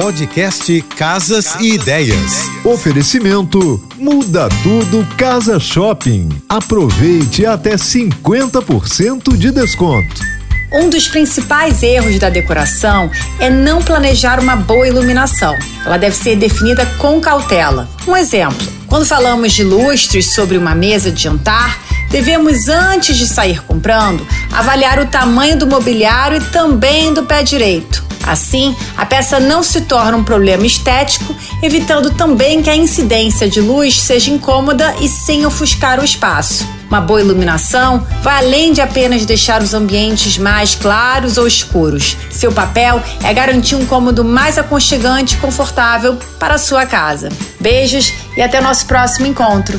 Podcast Casas e Ideias. Oferecimento Muda Tudo Casa Shopping. Aproveite até 50% de desconto. Um dos principais erros da decoração é não planejar uma boa iluminação. Ela deve ser definida com cautela. Um exemplo: quando falamos de lustres sobre uma mesa de jantar, devemos, antes de sair comprando, avaliar o tamanho do mobiliário e também do pé direito. Assim, a peça não se torna um problema estético, evitando também que a incidência de luz seja incômoda e sem ofuscar o espaço. Uma boa iluminação vai além de apenas deixar os ambientes mais claros ou escuros. Seu papel é garantir um cômodo mais aconchegante e confortável para a sua casa. Beijos e até nosso próximo encontro.